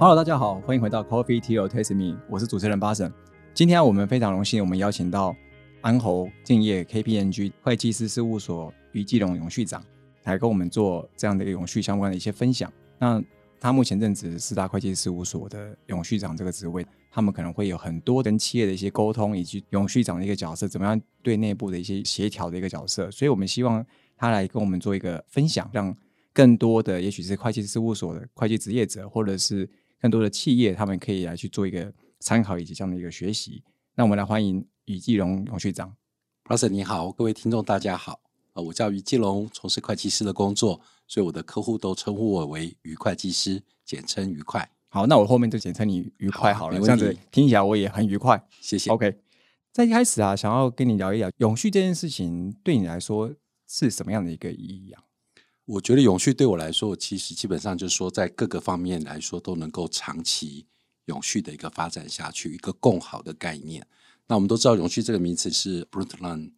Hello，大家好，欢迎回到 Coffee Tea or Taste Me，我是主持人巴神。今天我们非常荣幸，我们邀请到安侯敬业 KPMG 会计师事务所于继龙永续长来跟我们做这样的一个永续相关的一些分享。那他目前任职四大会计事务所的永续长这个职位，他们可能会有很多跟企业的一些沟通，以及永续长的一个角色，怎么样对内部的一些协调的一个角色。所以我们希望他来跟我们做一个分享，让更多的也许是会计师事务所的会计职业者，或者是更多的企业，他们可以来去做一个参考以及这样的一个学习。那我们来欢迎于继荣永续长。o s 你好，各位听众大家好，呃，我叫于继龙，从事会计师的工作，所以我的客户都称呼我为于会计师，简称愉快。好，那我后面就简称你愉快好了，这样子题听起来我也很愉快。谢谢。OK，在一开始啊，想要跟你聊一聊永续这件事情，对你来说是什么样的一个意义啊？我觉得永续对我来说，其实基本上就是说，在各个方面来说都能够长期永续的一个发展下去，一个共好的概念。那我们都知道，永续这个名词是 Brundtland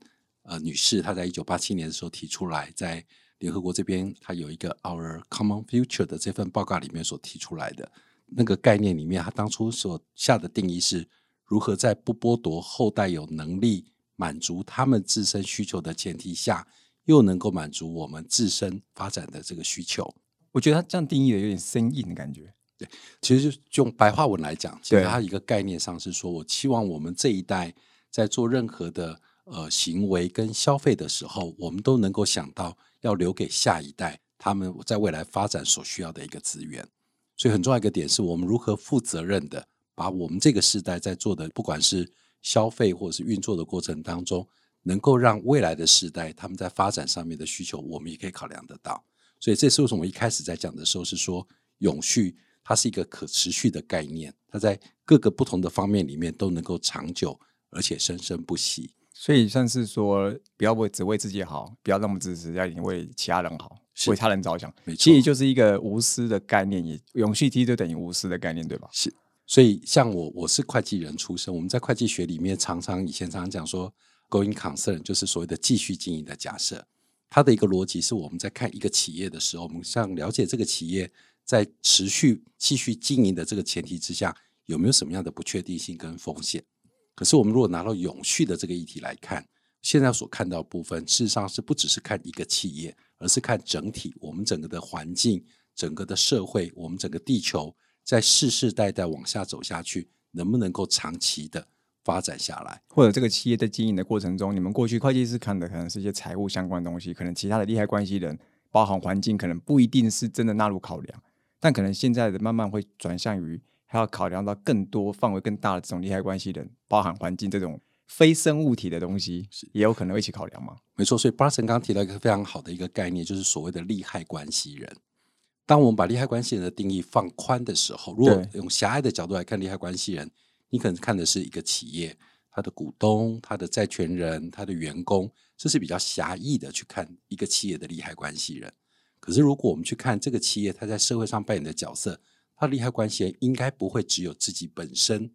呃女士她在一九八七年的时候提出来，在联合国这边，她有一个 Our Common Future 的这份报告里面所提出来的那个概念里面，她当初所下的定义是如何在不剥夺后代有能力满足他们自身需求的前提下，又能够满足我们自身发展的这个需求。我觉得他这样定义的有点生硬的感觉。对其实就用白话文来讲，其实它一个概念上是说，我期望我们这一代在做任何的呃行为跟消费的时候，我们都能够想到要留给下一代他们在未来发展所需要的一个资源。所以很重要一个点是我们如何负责任的把我们这个时代在做的，不管是消费或者是运作的过程当中，能够让未来的时代他们在发展上面的需求，我们也可以考量得到。所以这是为什么我一开始在讲的时候是说永续。它是一个可持续的概念，它在各个不同的方面里面都能够长久而且生生不息。所以算是说，不要为只为自己好，不要那么自私，要为其他人好，为他人着想。其实就是一个无私的概念，也永续 T 就等于无私的概念，对吧？是，所以像我，我是会计人出身，我们在会计学里面常常以前常常讲说，going concern 就是所谓的继续经营的假设。它的一个逻辑是我们在看一个企业的时候，我们想了解这个企业在持续继续经营的这个前提之下，有没有什么样的不确定性跟风险？可是我们如果拿到永续的这个议题来看，现在所看到部分，事实上是不只是看一个企业，而是看整体我们整个的环境、整个的社会、我们整个地球在世世代代往下走下去，能不能够长期的发展下来？或者这个企业在经营的过程中，你们过去会计师看的可能是一些财务相关的东西，可能其他的利害关系人，包含环境，可能不一定是真的纳入考量，但可能现在的慢慢会转向于还要考量到更多范围更大的这种利害关系人，包含环境这种非生物体的东西，也有可能会一起考量吗。没错，所以 Barson 刚刚提到一个非常好的一个概念，就是所谓的利害关系人。当我们把利害关系人的定义放宽的时候，如果用狭隘的角度来看利害关系人，你可能看的是一个企业、它的股东、它的债权人、它的员工，这是比较狭义的去看一个企业的利害关系人。可是如果我们去看这个企业，它在社会上扮演的角色，它的利害关系人应该不会只有自己本身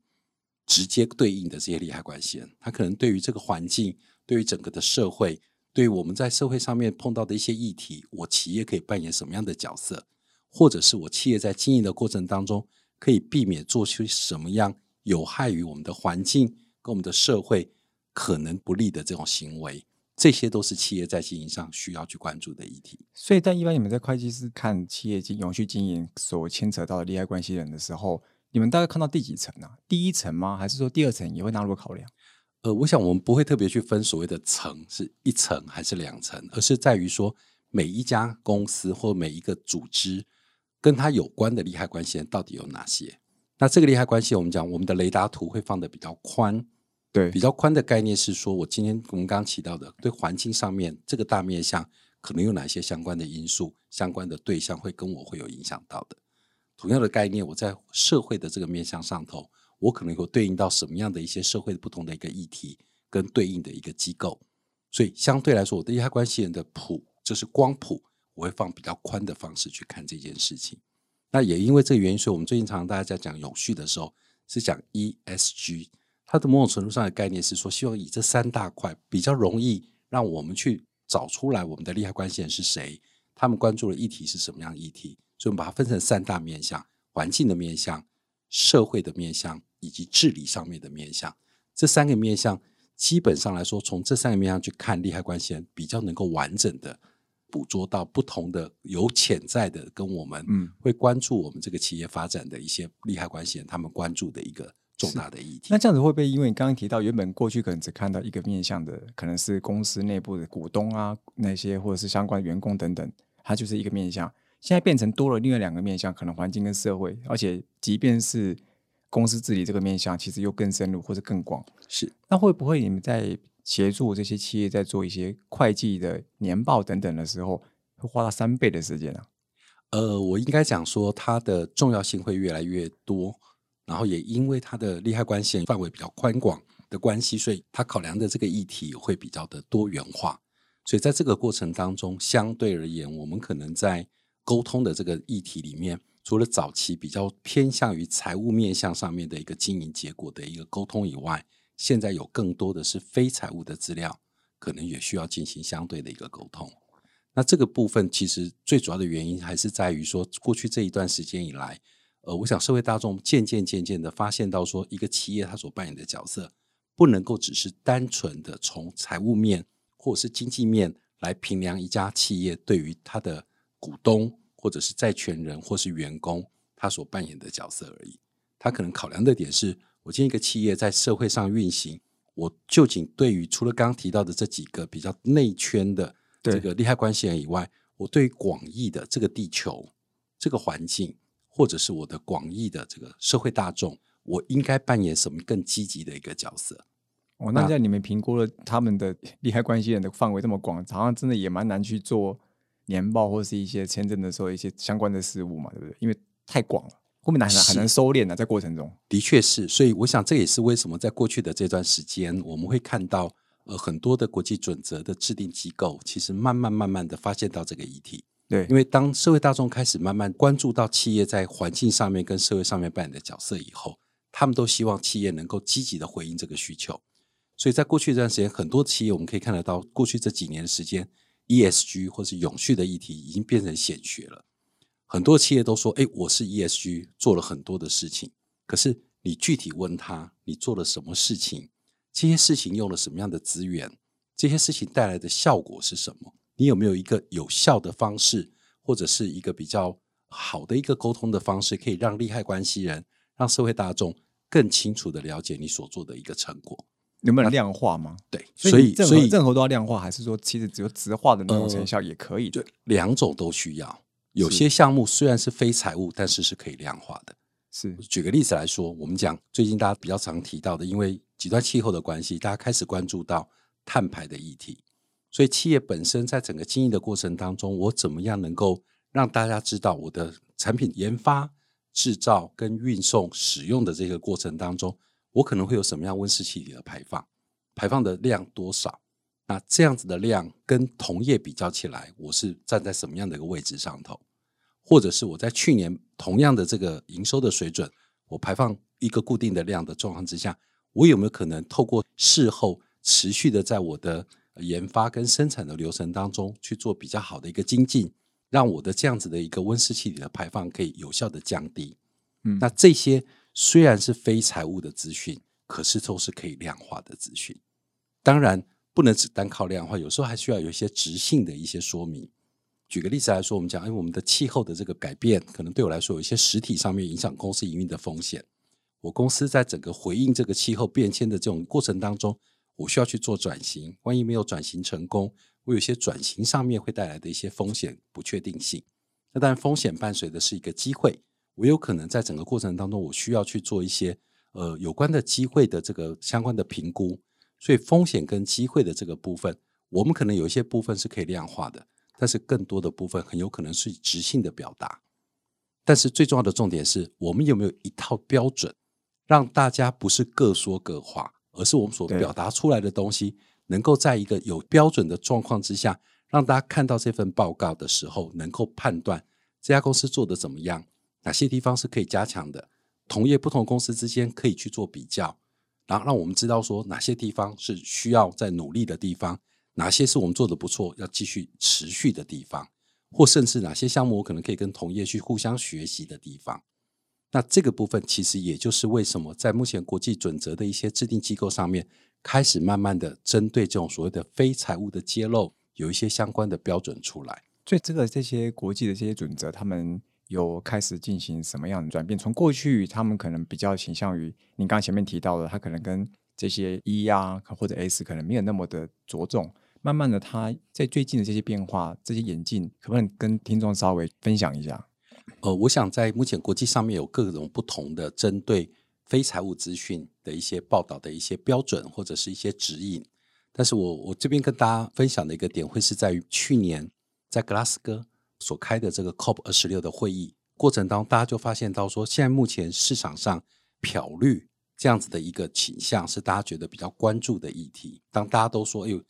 直接对应的这些利害关系人，他可能对于这个环境、对于整个的社会、对于我们在社会上面碰到的一些议题，我企业可以扮演什么样的角色，或者是我企业在经营的过程当中，可以避免做出什么样有害于我们的环境跟我们的社会可能不利的这种行为，这些都是企业在经营上需要去关注的议题。所以，但一般你们在会计师看企业经永续经营所牵扯到的利害关系人的时候，你们大概看到第几层啊？第一层吗？还是说第二层也会纳入考量？呃，我想我们不会特别去分所谓的层是一层还是两层，而是在于说每一家公司或每一个组织跟它有关的利害关系人到底有哪些。那这个利害关系，我们讲我们的雷达图会放的比较宽，对比较宽的概念是说，我今天我们刚刚提到的，对环境上面这个大面向可能有哪些相关的因素、相关的对象会跟我会有影响到的。同样的概念，我在社会的这个面向上头，我可能有对应到什么样的一些社会不同的一个议题跟对应的一个机构，所以相对来说，我的利害关系人的谱就是光谱，我会放比较宽的方式去看这件事情。那也因为这个原因，所以我们最近常常大家在讲永续的时候，是讲 ESG，它的某种程度上的概念是说，希望以这三大块比较容易让我们去找出来我们的利害关系人是谁，他们关注的议题是什么样的议题，所以我们把它分成三大面向。环境的面向、社会的面向以及治理上面的面向。这三个面向，基本上来说，从这三个面向去看利害关系人，比较能够完整的捕捉到不同的有潜在的跟我们嗯会关注我们这个企业发展的一些利害关系人，他们关注的一个重大的议题那。这样子会不会因为你刚刚提到，原本过去可能只看到一个面向的，可能是公司内部的股东啊那些，或者是相关员工等等，它就是一个面向，现在变成多了另外两个面向，可能环境跟社会，而且即便是公司治理这个面向，其实又更深入或者更广。是那会不会你们在协助这些企业在做一些会计的年报等等的时候，会花到三倍的时间啊？呃，我应该讲说，它的重要性会越来越多，然后也因为它的利害关系范围比较宽广的关系，所以它考量的这个议题会比较的多元化。所以在这个过程当中，相对而言，我们可能在沟通的这个议题里面，除了早期比较偏向于财务面向上面的一个经营结果的一个沟通以外，现在有更多的是非财务的资料，可能也需要进行相对的一个沟通。那这个部分其实最主要的原因还是在于说，过去这一段时间以来，呃，我想社会大众渐渐渐渐的发现到说，一个企业它所扮演的角色，不能够只是单纯的从财务面或者是经济面来评量一家企业对于它的股东或者是债权人或是员工他所扮演的角色而已。他可能考量的点是，我今天一个企业在社会上运行，我究竟对于除了刚刚提到的这几个比较内圈的这个利害关系人以外，我对于广义的这个地球、这个环境，或者是我的广义的这个社会大众，我应该扮演什么更积极的一个角色？哦，那那在你们评估了他们的 利害关系人的范围这么广，好像真的也蛮难去做年报或是一些签证的时候一些相关的事务嘛，对不对？因为太广了，后面很难很难收敛啊，在过程中。的确是，所以我想这也是为什么在过去的这段时间，我们会看到呃很多的国际准则的制定机构，其实慢慢慢慢的发现到这个议题。对，因为当社会大众开始慢慢关注到企业在环境上面跟社会上面扮演的角色以后，他们都希望企业能够积极的回应这个需求。所以在过去这段时间，很多企业我们可以看得到，过去这几年的时间，ESG 或是永续的议题已经变成显学了。很多企业都说：“哎，我是 ESG，做了很多的事情。”可是你具体问他，你做了什么事情？这些事情用了什么样的资源？这些事情带来的效果是什么？你有没有一个有效的方式，或者是一个比较好的一个沟通的方式，可以让利害关系人、让社会大众更清楚的了解你所做的一个成果？能不能量化吗？对，所所以所以任何都要量化，还是说其实只有直化的那种呃成效也可以的？就两种都需要。有些项目虽然是非财务，但是是可以量化的。是举个例子来说，我们讲最近大家比较常提到的，因为极端气候的关系，大家开始关注到碳排的议题，所以企业本身在整个经营的过程当中，我怎么样能够让大家知道我的产品研发、制造跟运送、使用的这个过程当中，我可能会有什么样温室气体的排放，排放的量多少？那这样子的量跟同业比较起来，我是站在什么样的一个位置上头？或者是我在去年同样的这个营收的水准，我排放一个固定的量的状况之下，我有没有可能透过事后持续的在我的研发跟生产的流程当中去做比较好的一个精进，让我的这样子的一个温室气体的排放可以有效的降低？嗯那这些虽然是非财务的资讯，可是都是可以量化的资讯。当然，不能只单靠量化，有时候还需要有一些直性的一些说明。举个例子来说，我们讲，哎，我们的气候的这个改变，可能对我来说有一些实体上面影响公司营运的风险。我公司在整个回应这个气候变迁的这种过程当中，我需要去做转型。万一没有转型成功，我有些转型上面会带来的一些风险不确定性。那当然，风险伴随的是一个机会。我有可能在整个过程当中，我需要去做一些呃有关的机会的这个相关的评估。所以风险跟机会的这个部分，我们可能有一些部分是可以量化的，但是更多的部分很有可能是直性的表达。但是最重要的重点是我们有没有一套标准，让大家不是各说各话，而是我们所表达出来的东西，能够在一个有标准的状况之下，让大家看到这份报告的时候，能够判断这家公司做的怎么样，哪些地方是可以加强的，同业不同公司之间可以去做比较，然后让我们知道说哪些地方是需要在努力的地方，哪些是我们做的不错要继续持续的地方，或甚至哪些项目我可能可以跟同业去互相学习的地方。那这个部分其实也就是为什么在目前国际准则的一些制定机构上面，开始慢慢的针对这种所谓的非财务的揭露，有一些相关的标准出来。所以这个这些国际的这些准则，他们有开始进行什么样的转变？从过去他们可能比较倾向于您刚前面提到的，他可能跟这些 E 啊或者 S 可能没有那么的着重。慢慢的，他在最近的这些变化、这些演进，可不可以跟听众稍微分享一下？呃，我想在目前国际上面有各种不同的针对非财务资讯的一些报道的一些标准或者是一些指引。但是我我这边跟大家分享的一个点，会是在于去年在格拉斯哥所开的这个 COP 二十六的会议过程当中，大家就发现到说，现在目前市场上漂绿这样子的一个倾向，是大家觉得比较关注的议题。当大家都说，哎呦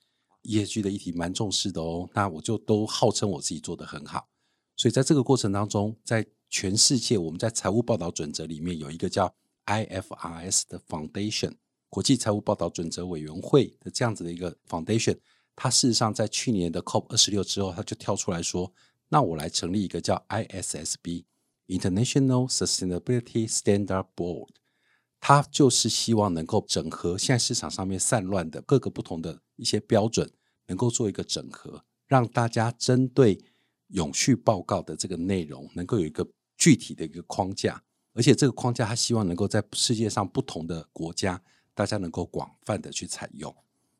，ESG 的议题蛮重视的哦，那我就都号称我自己做的很好。所以在这个过程当中，在全世界，我们在财务报道准则里面有一个叫 IFRS 的 Foundation 国际财务报道准则委员会的这样子的一个 Foundation，它事实上在去年的 COP 二十六之后，它就跳出来说，那我来成立一个叫 ISSB International Sustainability Standard Board，它就是希望能够整合现在市场上面散乱的各个不同的一些标准，能够做一个整合，让大家针对。永续报告的这个内容能够有一个具体的一个框架，而且这个框架他希望能够在世界上不同的国家，大家能够广泛的去采用。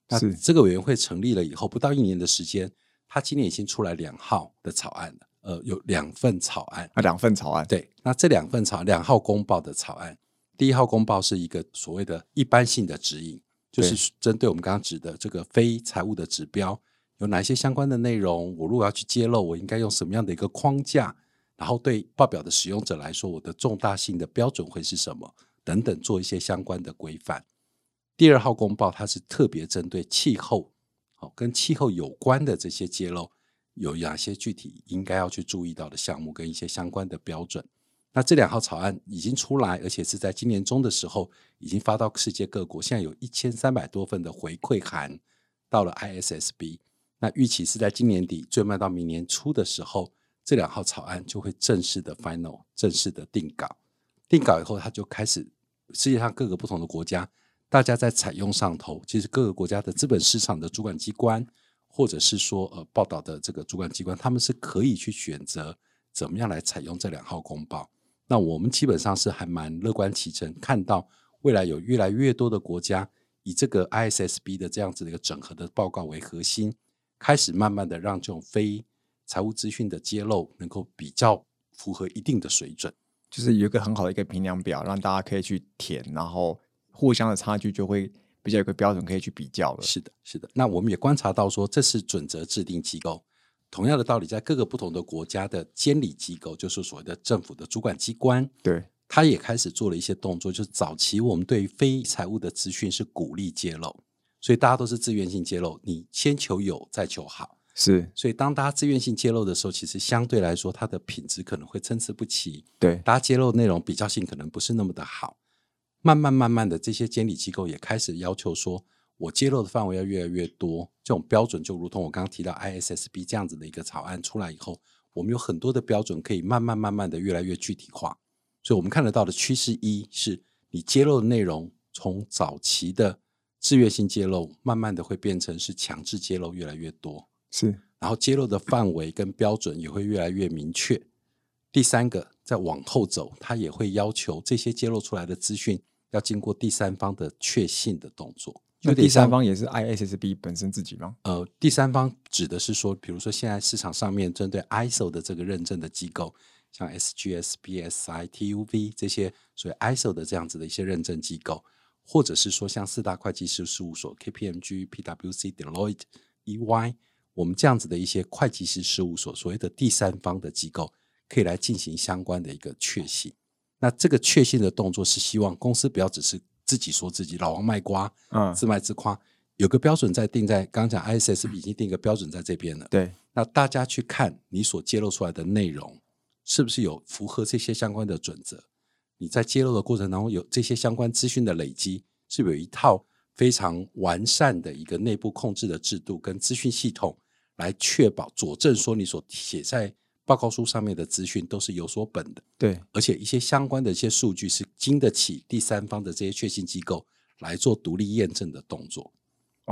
那这个委员会成立了以后，不到一年的时间，他今年已经出来两号的草案了。呃，有两份草案啊，两份草案。对，那这两份草两号公报的草案，第一号公报是一个所谓的一般性的指引，就是针对我们刚刚指的这个非财务的指标。有哪些相关的内容？我如果要去揭露，我应该用什么样的一个框架？然后对报表的使用者来说，我的重大性的标准会是什么？等等，做一些相关的规范。第二号公报它是特别针对气候，好跟气候有关的这些揭露，有哪些具体应该要去注意到的项目跟一些相关的标准？那这两号草案已经出来，而且是在今年中的时候已经发到世界各国，现在有一千三百多份的回馈函到了 ISSB。那预期是在今年底，最慢到明年初的时候，这两号草案就会正式的 final 正式的定稿。定稿以后，它就开始世界上各个不同的国家，大家在采用上头，其实各个国家的资本市场的主管机关，或者是说呃报道的这个主管机关，他们是可以去选择怎么样来采用这两号公报。那我们基本上是还蛮乐观其成，看到未来有越来越多的国家以这个 ISSB 的这样子的一个整合的报告为核心。开始慢慢的让这种非财务资讯的揭露能够比较符合一定的水准，就是有一个很好的一个评量表，让大家可以去填，然后互相的差距就会比较有个标准可以去比较了。是的，是的。那我们也观察到说，这是准则制定机构，同样的道理，在各个不同的国家的监理机构，就是所谓的政府的主管机关，对，他也开始做了一些动作，就是早期我们对于非财务的资讯是鼓励揭露。所以大家都是自愿性揭露，你先求有，再求好。是，所以当大家自愿性揭露的时候，其实相对来说，它的品质可能会参差不齐。对，大家揭露内容比较性可能不是那么的好。慢慢慢慢的，这些监理机构也开始要求说，我揭露的范围要越来越多。这种标准就如同我刚刚提到 ISSB 这样子的一个草案出来以后，我们有很多的标准可以慢慢慢慢的越来越具体化。所以我们看得到的趋势一是你揭露的内容从早期的。自愿性揭露，慢慢的会变成是强制揭露，越来越多。是，然后揭露的范围跟标准也会越来越明确。第三个，再往后走，它也会要求这些揭露出来的资讯要经过第三方的确信的动作。那第三方也是 ISSB 本身自己吗？呃，第三方指的是说，比如说现在市场上面针对 ISO 的这个认证的机构，像 SGS、BSI、TUV 这些所谓 ISO 的这样子的一些认证机构。或者是说，像四大会计师事务所 KPMG、PwC、Deloitte、EY，我们这样子的一些会计师事务所，所谓的第三方的机构，可以来进行相关的一个确信。那这个确信的动作是希望公司不要只是自己说自己老王卖瓜，嗯，自卖自夸，有个标准在定在，刚刚讲 ISS 已经定一个标准在这边了。对，那大家去看你所揭露出来的内容，是不是有符合这些相关的准则？你在揭露的过程当中，有这些相关资讯的累积，是有一套非常完善的一个内部控制的制度跟资讯系统，来确保佐证说你所写在报告书上面的资讯都是有所本的，对，而且一些相关的一些数据是经得起第三方的这些确信机构来做独立验证的动作。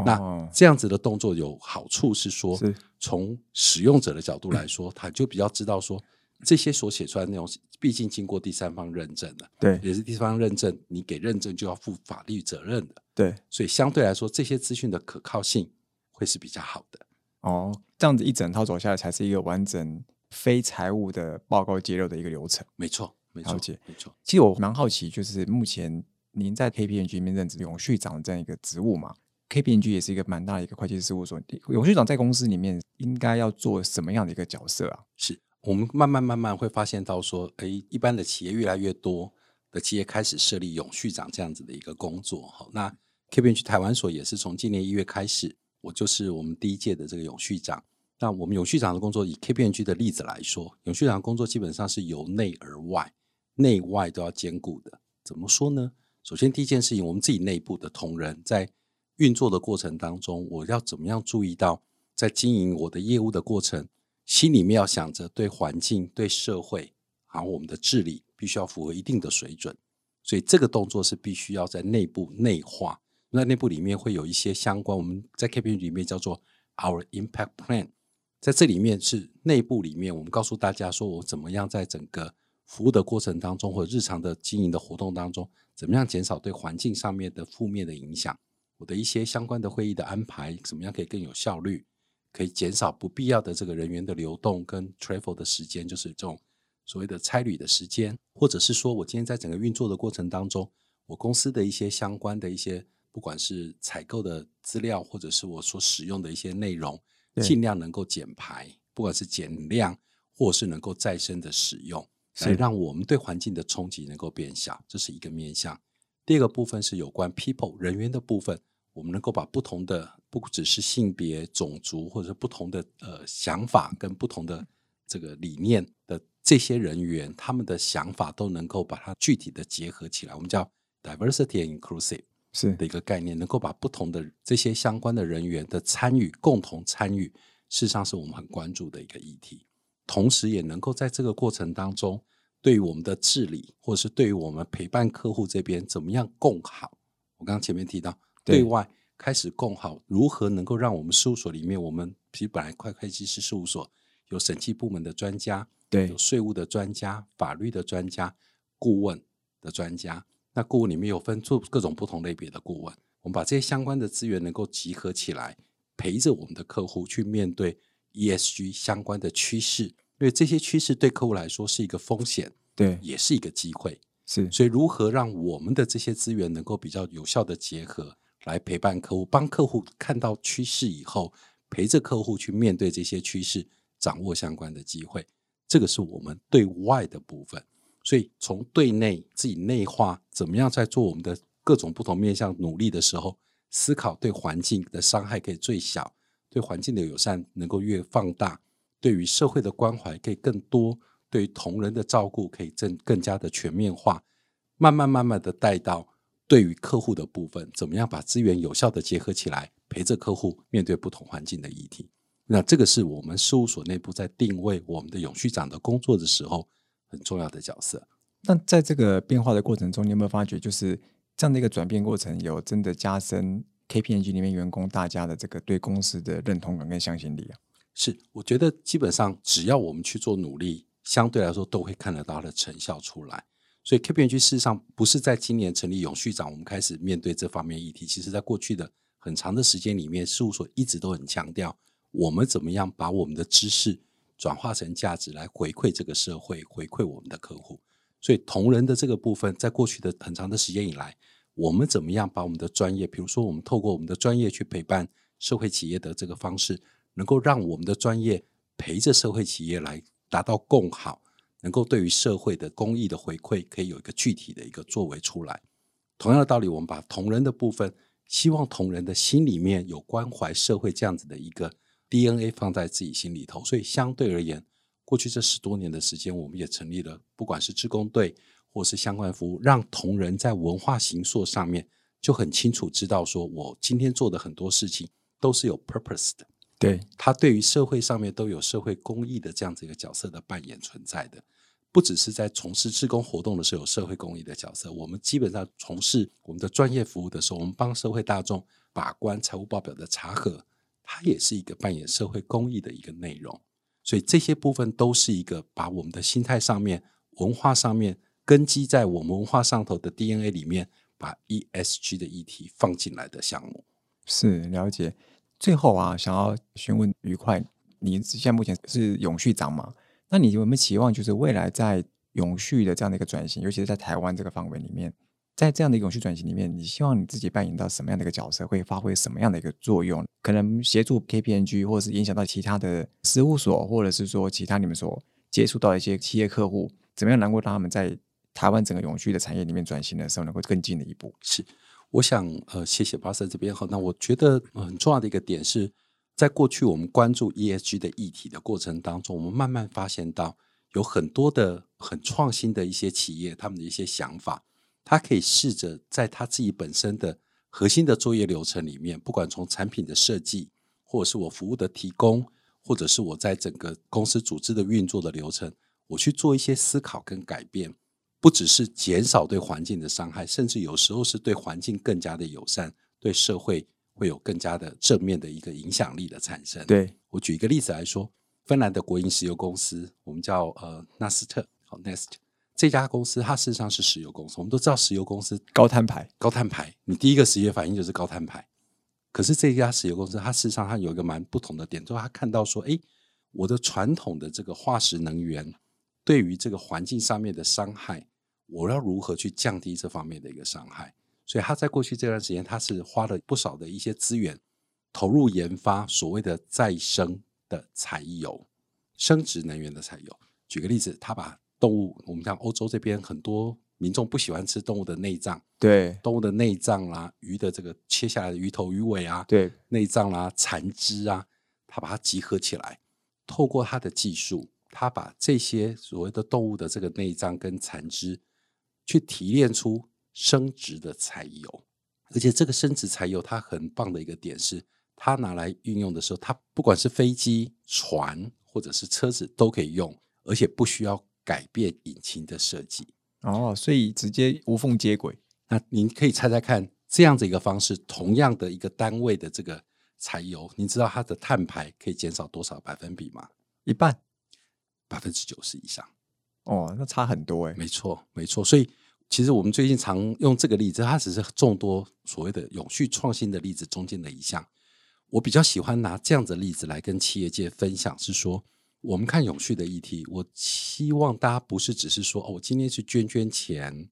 那哦这样子的动作有好处是说，是。从使用者的角度来说，他就比较知道说这些所写出来的内容，毕竟经过第三方认证的，对。也是第三方认证，你给认证就要负法律责任的，对。所以相对来说，这些资讯的可靠性会是比较好的。哦，这样子一整套走下来，才是一个完整非财务的报告揭露的一个流程。没错，没错没错。其实我蛮好奇，就是目前您在 KPMG 里面任职永续长这样一个职务嘛？KPMG 也是一个蛮大的一个会计事务所，永续长在公司里面应该要做什么样的一个角色啊？是我们慢慢慢慢会发现到说，哎，一般的企业越来越多的企业开始设立永续长这样子的一个工作。好，那 KPMG 台湾所也是从今年一月开始，我就是我们第一届的这个永续长。那我们永续长的工作，以 KPMG 的例子来说，永续长工作基本上是由内而外，内外都要兼顾的。怎么说呢？首先第一件事情，我们自己内部的同仁在运作的过程当中，我要怎么样注意到，在经营我的业务的过程，心里面要想着对环境、对社会，还有我们的治理，必须要符合一定的水准。所以这个动作是必须要在内部内化。那内部里面会有一些相关，我们在 KPG 里面叫做 Our Impact Plan，在这里面是内部里面，我们告诉大家说我怎么样在整个服务的过程当中，或者日常的经营的活动当中，怎么样减少对环境上面的负面的影响。我的一些相关的会议的安排，怎么样可以更有效率，可以减少不必要的这个人员的流动跟 travel 的时间，就是这种所谓的差旅的时间，或者是说我今天在整个运作的过程当中，我公司的一些相关的一些，不管是采购的资料，或者是我所使用的一些内容，尽量能够减排，不管是减量或是能够再生的使用，来是。让我们对环境的冲击能够变小，这是一个面向。第二个部分是有关 people 人员的部分，我们能够把不同的不只是性别、种族或者是不同的呃想法跟不同的这个理念的这些人员，他们的想法都能够把它具体的结合起来，我们叫 diversity and inclusive 是的一个概念，能够把不同的这些相关的人员的参与共同参与，事实上是我们很关注的一个议题。同时，也能够在这个过程当中，对于我们的治理，或者是对于我们陪伴客户这边怎么样共好，我刚刚前面提到，对对外开始共好，如何能够让我们事务所里面，我们其实本来会会计师事务所有审计部门的专家，对有税务的专家、法律的专家、顾问的专家。那顾问里面有分做各种不同类别的顾问，我们把这些相关的资源能够集合起来，陪着我们的客户去面对 ESG 相关的趋势，因为这些趋势对客户来说是一个风险，对也是一个机会。是所以，如何让我们的这些资源能够比较有效的结合，来陪伴客户，帮客户看到趋势以后，陪着客户去面对这些趋势，掌握相关的机会，这个是我们对外的部分。所以，从对内自己内化，怎么样在做我们的各种不同面向努力的时候，思考对环境的伤害可以最小，对环境的友善能够越放大，对于社会的关怀可以更多，对于同仁的照顾可以更更加的全面化，慢慢慢慢的带到对于客户的部分，怎么样把资源有效的结合起来，陪着客户面对不同环境的议题。那这个是我们事务所内部在定位我们的永续长的工作的时候很重要的角色。那在这个变化的过程中，你有没有发觉，就是这样的一个转变过程，有真的加深 KPMG 里面员工大家的这个对公司的认同感跟向心力啊？是，我觉得基本上只要我们去做努力，相对来说都会看得到它的成效出来。所以 KPMG 事实上不是在今年成立永续长，我们开始面对这方面议题。其实，在过去的很长的时间里面，事务所一直都很强调，我们怎么样把我们的知识转化成价值来回馈这个社会，回馈我们的客户。所以，同仁的这个部分，在过去的很长的时间以来，我们怎么样把我们的专业，比如说我们透过我们的专业去陪伴社会企业的这个方式，能够让我们的专业陪着社会企业来达到共好，能够对于社会的公益的回馈，可以有一个具体的一个作为出来。同样的道理，我们把同仁的部分，希望同仁的心里面有关怀社会这样子的一个 DNA 放在自己心里头，所以相对而言，过去这十多年的时间，我们也成立了不管是志工队或是相关服务，让同仁在文化形塑上面就很清楚知道，说我今天做的很多事情都是有 purpose 的。对，他对于社会上面都有社会公益的这样子一个角色的扮演存在的。不只是在从事志工活动的时候有社会公益的角色，我们基本上从事我们的专业服务的时候，我们帮社会大众把关财务报表的查核，它也是一个扮演社会公益的一个内容。所以这些部分都是一个把我们的心态上面、文化上面根基在我们文化上头的 DNA 里面，把 ESG 的议题放进来的项目。是了解。最后啊，想要询问愉快，你现在目前是永续长吗？那你有没有期望，就是未来在永续的这样的一个转型，尤其是在台湾这个范围里面，在这样的永续转型里面，你希望你自己扮演到什么样的一个角色，会发挥什么样的一个作用？可能协助 KPMG，或者是影响到其他的事务所，或者是说其他你们所接触到的一些企业客户，怎么样能够让他们在台湾整个永续的产业里面转型的时候，能够更近的一步？是，我想呃，谢谢巴瑟这边哈。那我觉得很重要的一个点是。在过去，我们关注 ESG 的议题的过程当中，我们慢慢发现到有很多的很创新的一些企业，他们的一些想法，他可以试着在他自己本身的核心的作业流程里面，不管从产品的设计，或者是我服务的提供，或者是我在整个公司组织的运作的流程，我去做一些思考跟改变，不只是减少对环境的伤害，甚至有时候是对环境更加的友善，对社会。会有更加的正面的一个影响力的产生。对我举一个例子来说，芬兰的国营石油公司，我们叫呃纳斯特，好 Nest 这家公司，它事实上是石油公司。我们都知道石油公司高碳排，高碳排，你第一个实业反应就是高碳排。可是这家石油公司，它事实上它有一个蛮不同的点，就是它看到说，哎，我的传统的这个化石能源对于这个环境上面的伤害，我要如何去降低这方面的一个伤害？所以他在过去这段时间，他是花了不少的一些资源投入研发所谓的再生的柴油、生殖能源的柴油。举个例子，他把动物，我们像欧洲这边很多民众不喜欢吃动物的内脏，对动物的内脏啦、鱼的这个切下来的鱼头鱼尾啊，对内脏啦、残肢啊，他把它集合起来，透过他的技术，他把这些所谓的动物的这个内脏跟残肢去提炼出。生殖的柴油，而且这个生殖柴油它很棒的一个点是，它拿来运用的时候，它不管是飞机、船或者是车子都可以用，而且不需要改变引擎的设计。哦，所以直接无缝接轨。那您可以猜猜看，这样子一个方式，同样的一个单位的这个柴油，你知道它的碳排可以减少多少百分比吗？一半，百分之九十以上。哦，那差很多哎。没错，没错，所以。其实我们最近常用这个例子，它只是众多所谓的永续创新的例子中间的一项。我比较喜欢拿这样的例子来跟企业界分享，是说我们看永续的议题，我希望大家不是只是说哦，我今天去捐捐钱、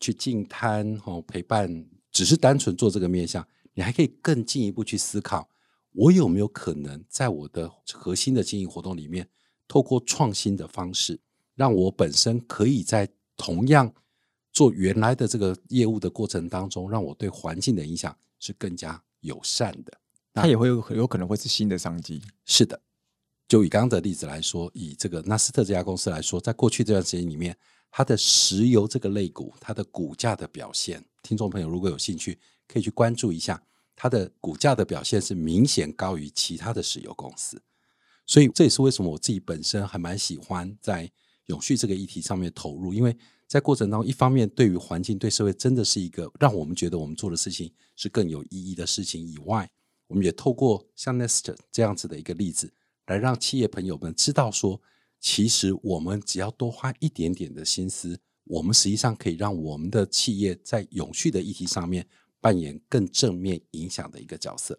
去进摊哦陪伴，只是单纯做这个面向，你还可以更进一步去思考，我有没有可能在我的核心的经营活动里面，透过创新的方式，让我本身可以在同样。做原来的这个业务的过程当中，让我对环境的影响是更加友善的。它也会有有可能会是新的商机。是的，就以刚刚的例子来说，以这个纳斯特这家公司来说，在过去这段时间里面，它的石油这个类股，它的股价的表现，听众朋友如果有兴趣，可以去关注一下它的股价的表现是明显高于其他的石油公司。所以这也是为什么我自己本身还蛮喜欢在永续这个议题上面投入，因为。在过程当中，一方面对于环境、对社会，真的是一个让我们觉得我们做的事情是更有意义的事情。以外，我们也透过像 Nest 这样子的一个例子，来让企业朋友们知道说，其实我们只要多花一点点的心思，我们实际上可以让我们的企业在永续的议题上面扮演更正面影响的一个角色。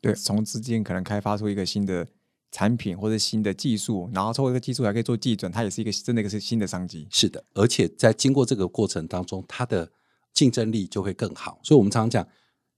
对，从资金可能开发出一个新的。产品或者新的技术，然后通过这个技术还可以做计准，它也是一个真的一个是新的商机。是的，而且在经过这个过程当中，它的竞争力就会更好。所以，我们常常讲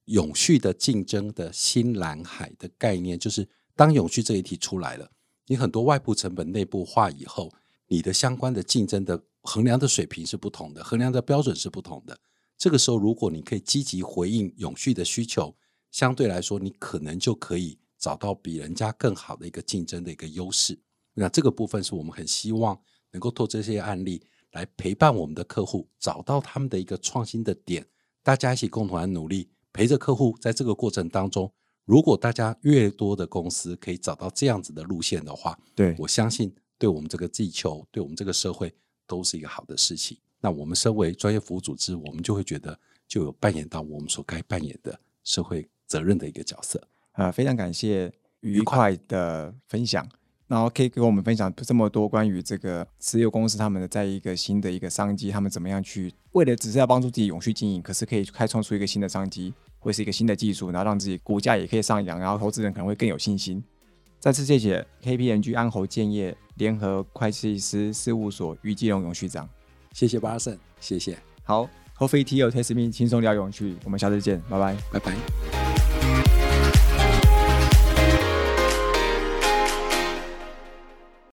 永续的竞争的新蓝海的概念，就是当永续这一题出来了，你很多外部成本内部化以后，你的相关的竞争的衡量的水平是不同的，衡量的标准是不同的。这个时候，如果你可以积极回应永续的需求，相对来说，你可能就可以。找到比人家更好的一个竞争的一个优势，那这个部分是我们很希望能够透过这些案例来陪伴我们的客户，找到他们的一个创新的点，大家一起共同来努力，陪着客户在这个过程当中，如果大家越多的公司可以找到这样子的路线的话，对，我相信对我们这个地球，对我们这个社会都是一个好的事情。那我们身为专业服务组织，我们就会觉得就有扮演到我们所该扮演的社会责任的一个角色。啊、非常感谢愉快的分享，然后可以给我们分享这么多关于这个石油公司他们的在一个新的一个商机，他们怎么样去为了只是要帮助自己永续经营，可是可以开创出一个新的商机，或是一个新的技术，然后让自己股价也可以上扬，然后投资人可能会更有信心。再次谢谢 KPMG 安侯建业联合会计师事务所于继荣永续长。谢谢巴神，谢谢，好，Coffee Tea or Taste Me，轻松聊永续，我们下次见，拜拜。拜拜。